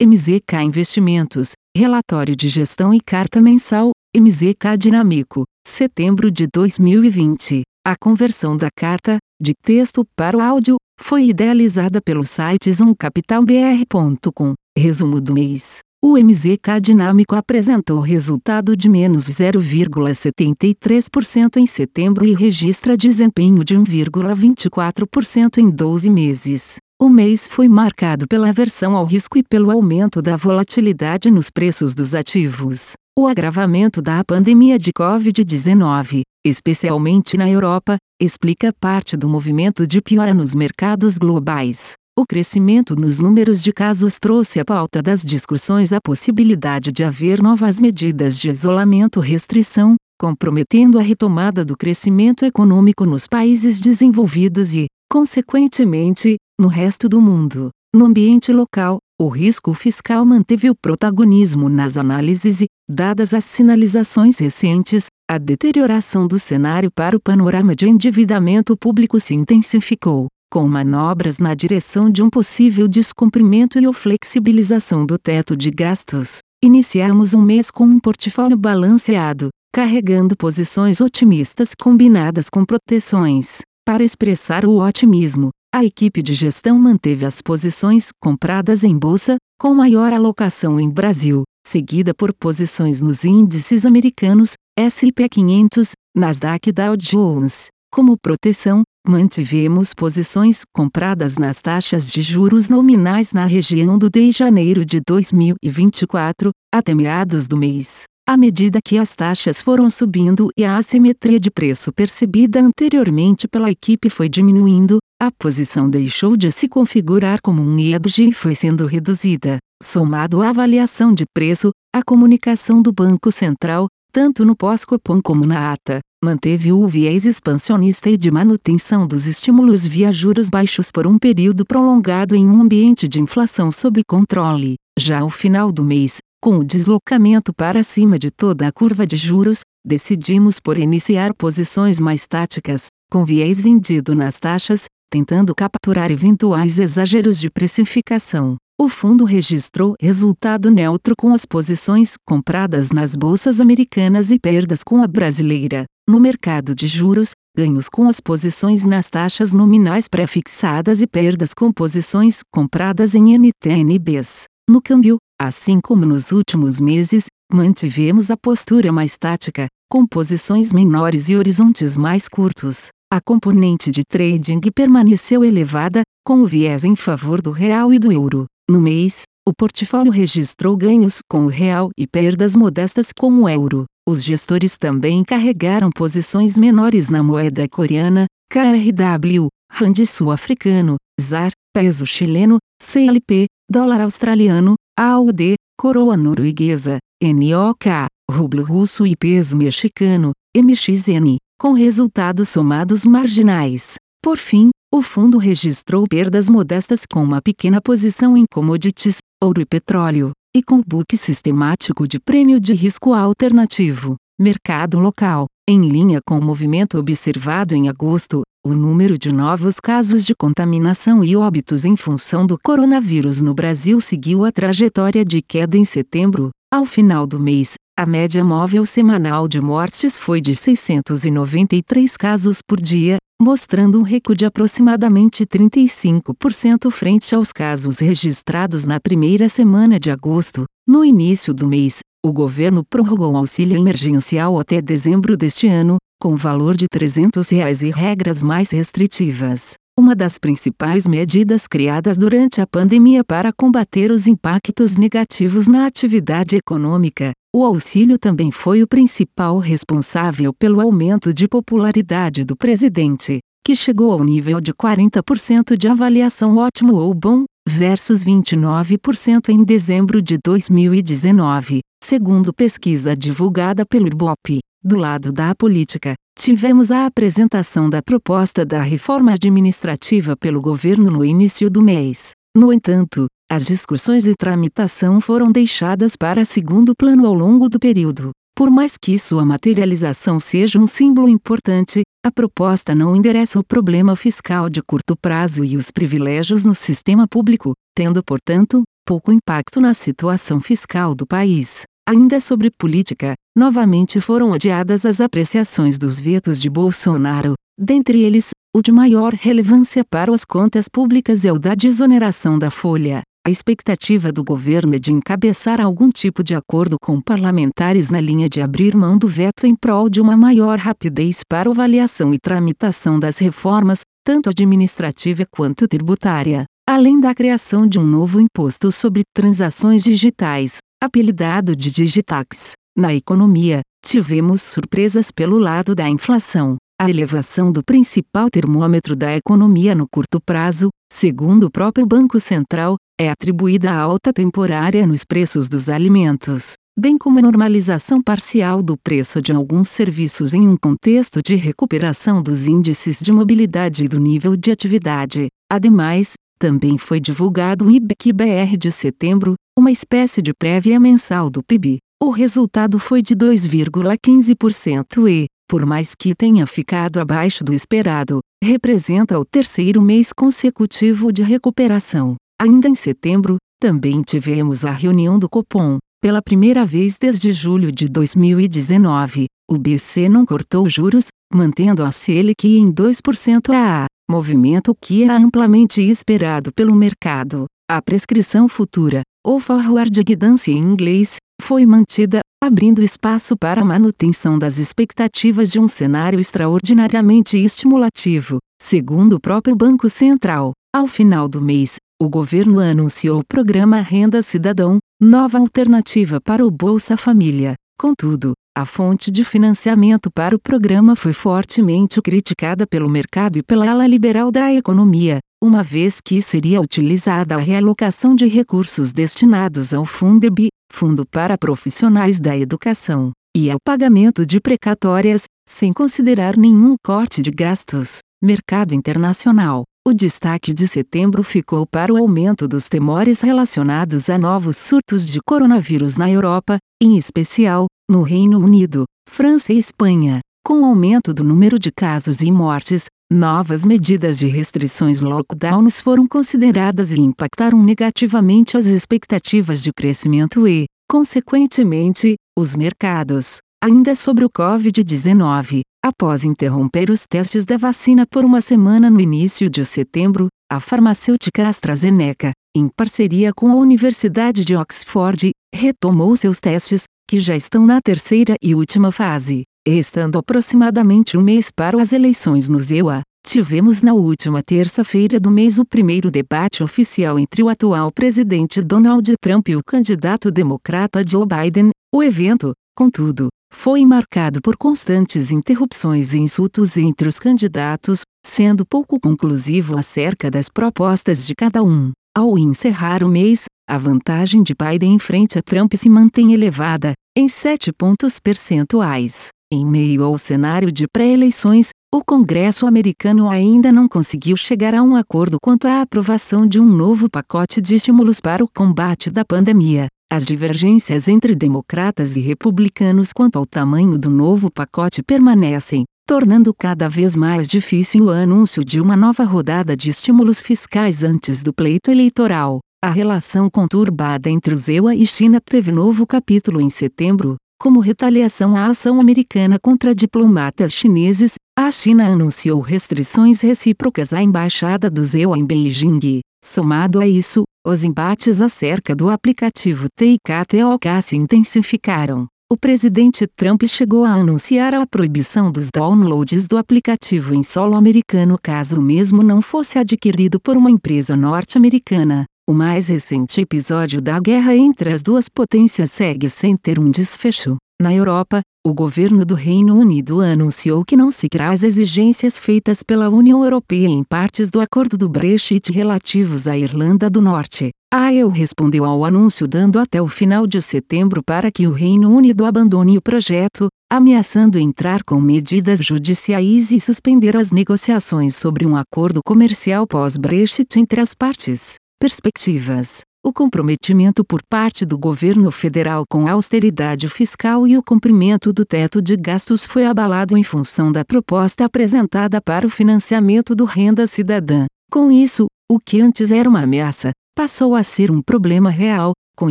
MZK Investimentos, Relatório de Gestão e Carta Mensal, MZK Dinâmico, setembro de 2020. A conversão da carta, de texto para o áudio, foi idealizada pelo site zoomcapitalbr.com. Resumo do mês. O MZK Dinâmico apresentou resultado de menos 0,73% em setembro e registra desempenho de 1,24% em 12 meses. O mês foi marcado pela aversão ao risco e pelo aumento da volatilidade nos preços dos ativos. O agravamento da pandemia de Covid-19, especialmente na Europa, explica parte do movimento de piora nos mercados globais. O crescimento nos números de casos trouxe à pauta das discussões a possibilidade de haver novas medidas de isolamento-restrição, comprometendo a retomada do crescimento econômico nos países desenvolvidos e, consequentemente, no resto do mundo. No ambiente local, o risco fiscal manteve o protagonismo nas análises e, dadas as sinalizações recentes, a deterioração do cenário para o panorama de endividamento público se intensificou, com manobras na direção de um possível descumprimento e ou flexibilização do teto de gastos. Iniciamos um mês com um portfólio balanceado, carregando posições otimistas combinadas com proteções. Para expressar o otimismo, a equipe de gestão manteve as posições compradas em bolsa, com maior alocação em Brasil, seguida por posições nos índices americanos, S&P 500, Nasdaq Dow Jones. Como proteção, mantivemos posições compradas nas taxas de juros nominais na região do de janeiro de 2024, até meados do mês. À medida que as taxas foram subindo e a assimetria de preço percebida anteriormente pela equipe foi diminuindo, a posição deixou de se configurar como um IADG e foi sendo reduzida. Somado à avaliação de preço, a comunicação do Banco Central, tanto no pós-copom como na ata, manteve o viés expansionista e de manutenção dos estímulos via juros baixos por um período prolongado em um ambiente de inflação sob controle. Já ao final do mês, com o deslocamento para cima de toda a curva de juros, decidimos por iniciar posições mais táticas, com viés vendido nas taxas, tentando capturar eventuais exageros de precificação. O fundo registrou resultado neutro com as posições compradas nas bolsas americanas e perdas com a brasileira. No mercado de juros, ganhos com as posições nas taxas nominais pré-fixadas e perdas com posições compradas em NTNBs. No câmbio, assim como nos últimos meses, mantivemos a postura mais tática, com posições menores e horizontes mais curtos. A componente de trading permaneceu elevada, com o viés em favor do real e do euro. No mês, o portfólio registrou ganhos com o real e perdas modestas com o euro. Os gestores também carregaram posições menores na moeda coreana, KRW, Rand sul-africano, ZAR, peso chileno, CLP, dólar australiano, AUD, coroa norueguesa, NOK, rublo russo e peso mexicano, MXN, com resultados somados marginais. Por fim, o fundo registrou perdas modestas com uma pequena posição em commodities, ouro e petróleo, e com book sistemático de prêmio de risco alternativo. Mercado local. Em linha com o movimento observado em agosto, o número de novos casos de contaminação e óbitos em função do coronavírus no Brasil seguiu a trajetória de queda em setembro. Ao final do mês, a média móvel semanal de mortes foi de 693 casos por dia, mostrando um recuo de aproximadamente 35% frente aos casos registrados na primeira semana de agosto. No início do mês, o governo prorrogou o auxílio emergencial até dezembro deste ano, com valor de 300 reais e regras mais restritivas. Uma das principais medidas criadas durante a pandemia para combater os impactos negativos na atividade econômica, o auxílio também foi o principal responsável pelo aumento de popularidade do presidente, que chegou ao nível de 40% de avaliação ótimo ou bom, versus 29% em dezembro de 2019, segundo pesquisa divulgada pelo IBOP. Do lado da política, tivemos a apresentação da proposta da reforma administrativa pelo governo no início do mês. No entanto, as discussões e tramitação foram deixadas para segundo plano ao longo do período. Por mais que sua materialização seja um símbolo importante, a proposta não endereça o problema fiscal de curto prazo e os privilégios no sistema público, tendo, portanto, pouco impacto na situação fiscal do país. Ainda sobre política, novamente foram adiadas as apreciações dos vetos de Bolsonaro, dentre eles, o de maior relevância para as contas públicas é o da desoneração da folha. A expectativa do governo é de encabeçar algum tipo de acordo com parlamentares na linha de abrir mão do veto em prol de uma maior rapidez para avaliação e tramitação das reformas, tanto administrativa quanto tributária, além da criação de um novo imposto sobre transações digitais, apelidado de Digitax. Na economia, tivemos surpresas pelo lado da inflação. A elevação do principal termômetro da economia no curto prazo, segundo o próprio Banco Central, é atribuída à alta temporária nos preços dos alimentos, bem como a normalização parcial do preço de alguns serviços em um contexto de recuperação dos índices de mobilidade e do nível de atividade. Ademais, também foi divulgado o IBEC-BR de setembro, uma espécie de prévia mensal do PIB. O resultado foi de 2,15% e, por mais que tenha ficado abaixo do esperado, representa o terceiro mês consecutivo de recuperação. Ainda em setembro, também tivemos a reunião do Copom. Pela primeira vez desde julho de 2019, o BC não cortou juros, mantendo a Selic em 2% a movimento que era amplamente esperado pelo mercado. A prescrição futura, ou forward guidance em inglês, foi mantida, abrindo espaço para a manutenção das expectativas de um cenário extraordinariamente estimulativo. Segundo o próprio Banco Central, ao final do mês, o governo anunciou o programa Renda Cidadão, nova alternativa para o Bolsa Família. Contudo, a fonte de financiamento para o programa foi fortemente criticada pelo mercado e pela ala liberal da economia, uma vez que seria utilizada a realocação de recursos destinados ao Fundeb, Fundo para Profissionais da Educação, e ao pagamento de precatórias, sem considerar nenhum corte de gastos. Mercado internacional. O destaque de setembro ficou para o aumento dos temores relacionados a novos surtos de coronavírus na Europa, em especial, no Reino Unido, França e Espanha. Com o aumento do número de casos e mortes, novas medidas de restrições lockdowns foram consideradas e impactaram negativamente as expectativas de crescimento e, consequentemente, os mercados. Ainda sobre o Covid-19, após interromper os testes da vacina por uma semana no início de setembro, a farmacêutica AstraZeneca, em parceria com a Universidade de Oxford, retomou seus testes, que já estão na terceira e última fase. Restando aproximadamente um mês para as eleições no ZEUA, tivemos na última terça-feira do mês o primeiro debate oficial entre o atual presidente Donald Trump e o candidato democrata Joe Biden. O evento, contudo, foi marcado por constantes interrupções e insultos entre os candidatos, sendo pouco conclusivo acerca das propostas de cada um. Ao encerrar o mês, a vantagem de Biden em frente a Trump se mantém elevada, em 7 pontos percentuais. Em meio ao cenário de pré-eleições, o Congresso americano ainda não conseguiu chegar a um acordo quanto à aprovação de um novo pacote de estímulos para o combate da pandemia. As divergências entre democratas e republicanos quanto ao tamanho do novo pacote permanecem, tornando cada vez mais difícil o anúncio de uma nova rodada de estímulos fiscais antes do pleito eleitoral. A relação conturbada entre os EUA e China teve novo capítulo em setembro. Como retaliação à ação americana contra diplomatas chineses, a China anunciou restrições recíprocas à embaixada dos EUA em Beijing. Somado a isso, os embates acerca do aplicativo TIKTOK se intensificaram. O presidente Trump chegou a anunciar a proibição dos downloads do aplicativo em solo americano caso o mesmo não fosse adquirido por uma empresa norte-americana. O mais recente episódio da guerra entre as duas potências segue sem ter um desfecho. Na Europa, o governo do Reino Unido anunciou que não seguirá as exigências feitas pela União Europeia em partes do acordo do Brexit relativos à Irlanda do Norte. A EU respondeu ao anúncio dando até o final de setembro para que o Reino Unido abandone o projeto, ameaçando entrar com medidas judiciais e suspender as negociações sobre um acordo comercial pós-Brexit entre as partes. Perspectivas. O comprometimento por parte do governo federal com a austeridade fiscal e o cumprimento do teto de gastos foi abalado em função da proposta apresentada para o financiamento do Renda Cidadã. Com isso, O que antes era uma ameaça, passou a ser um problema real, com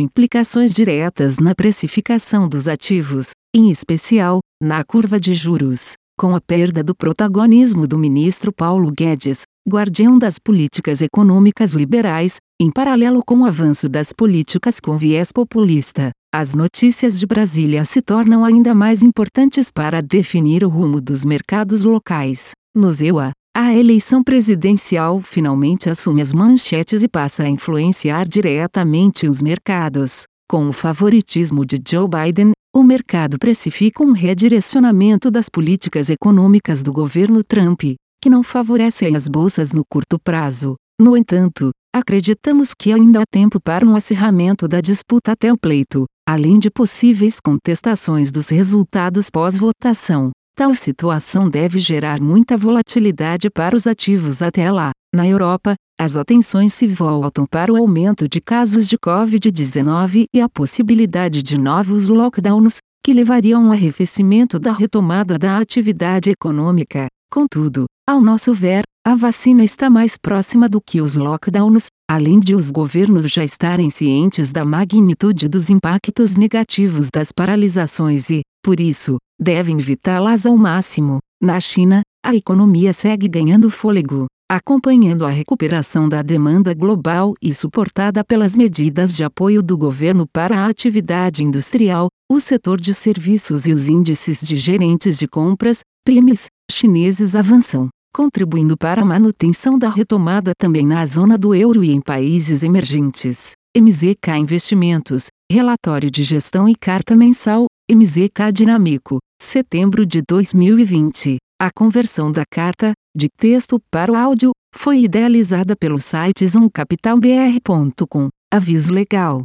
implicações diretas na precificação dos ativos, em especial, na curva de juros. Com a perda do protagonismo do ministro Paulo Guedes, guardião das políticas econômicas liberais, em paralelo com o avanço das políticas com viés populista, as notícias de Brasília se tornam ainda mais importantes para definir o rumo dos mercados locais. No EUA, a eleição presidencial finalmente assume as manchetes e passa a influenciar diretamente os mercados. Com o favoritismo de Joe Biden, o mercado precifica um redirecionamento das políticas econômicas do governo Trump, que não favorecem as bolsas no curto prazo. No entanto, acreditamos que ainda há tempo para um acirramento da disputa até o pleito, além de possíveis contestações dos resultados pós-votação. Tal situação deve gerar muita volatilidade para os ativos até lá. Na Europa, as atenções se voltam para o aumento de casos de Covid-19 e a possibilidade de novos lockdowns, que levariam ao arrefecimento da retomada da atividade econômica. Contudo, ao nosso ver, a vacina está mais próxima do que os lockdowns, além de os governos já estarem cientes da magnitude dos impactos negativos das paralisações e, por isso, devem evitá-las ao máximo. Na China, a economia segue ganhando fôlego, acompanhando a recuperação da demanda global e suportada pelas medidas de apoio do governo para a atividade industrial, o setor de serviços e os índices de gerentes de compras, PRIMES, chineses avançam, contribuindo para a manutenção da retomada também na zona do euro e em países emergentes. MZK Investimentos, Relatório de Gestão e Carta Mensal, MZK Dinâmico, setembro de 2020. A conversão da carta, de texto para o áudio, foi idealizada pelo site zoomcapitalbr.com. Aviso legal.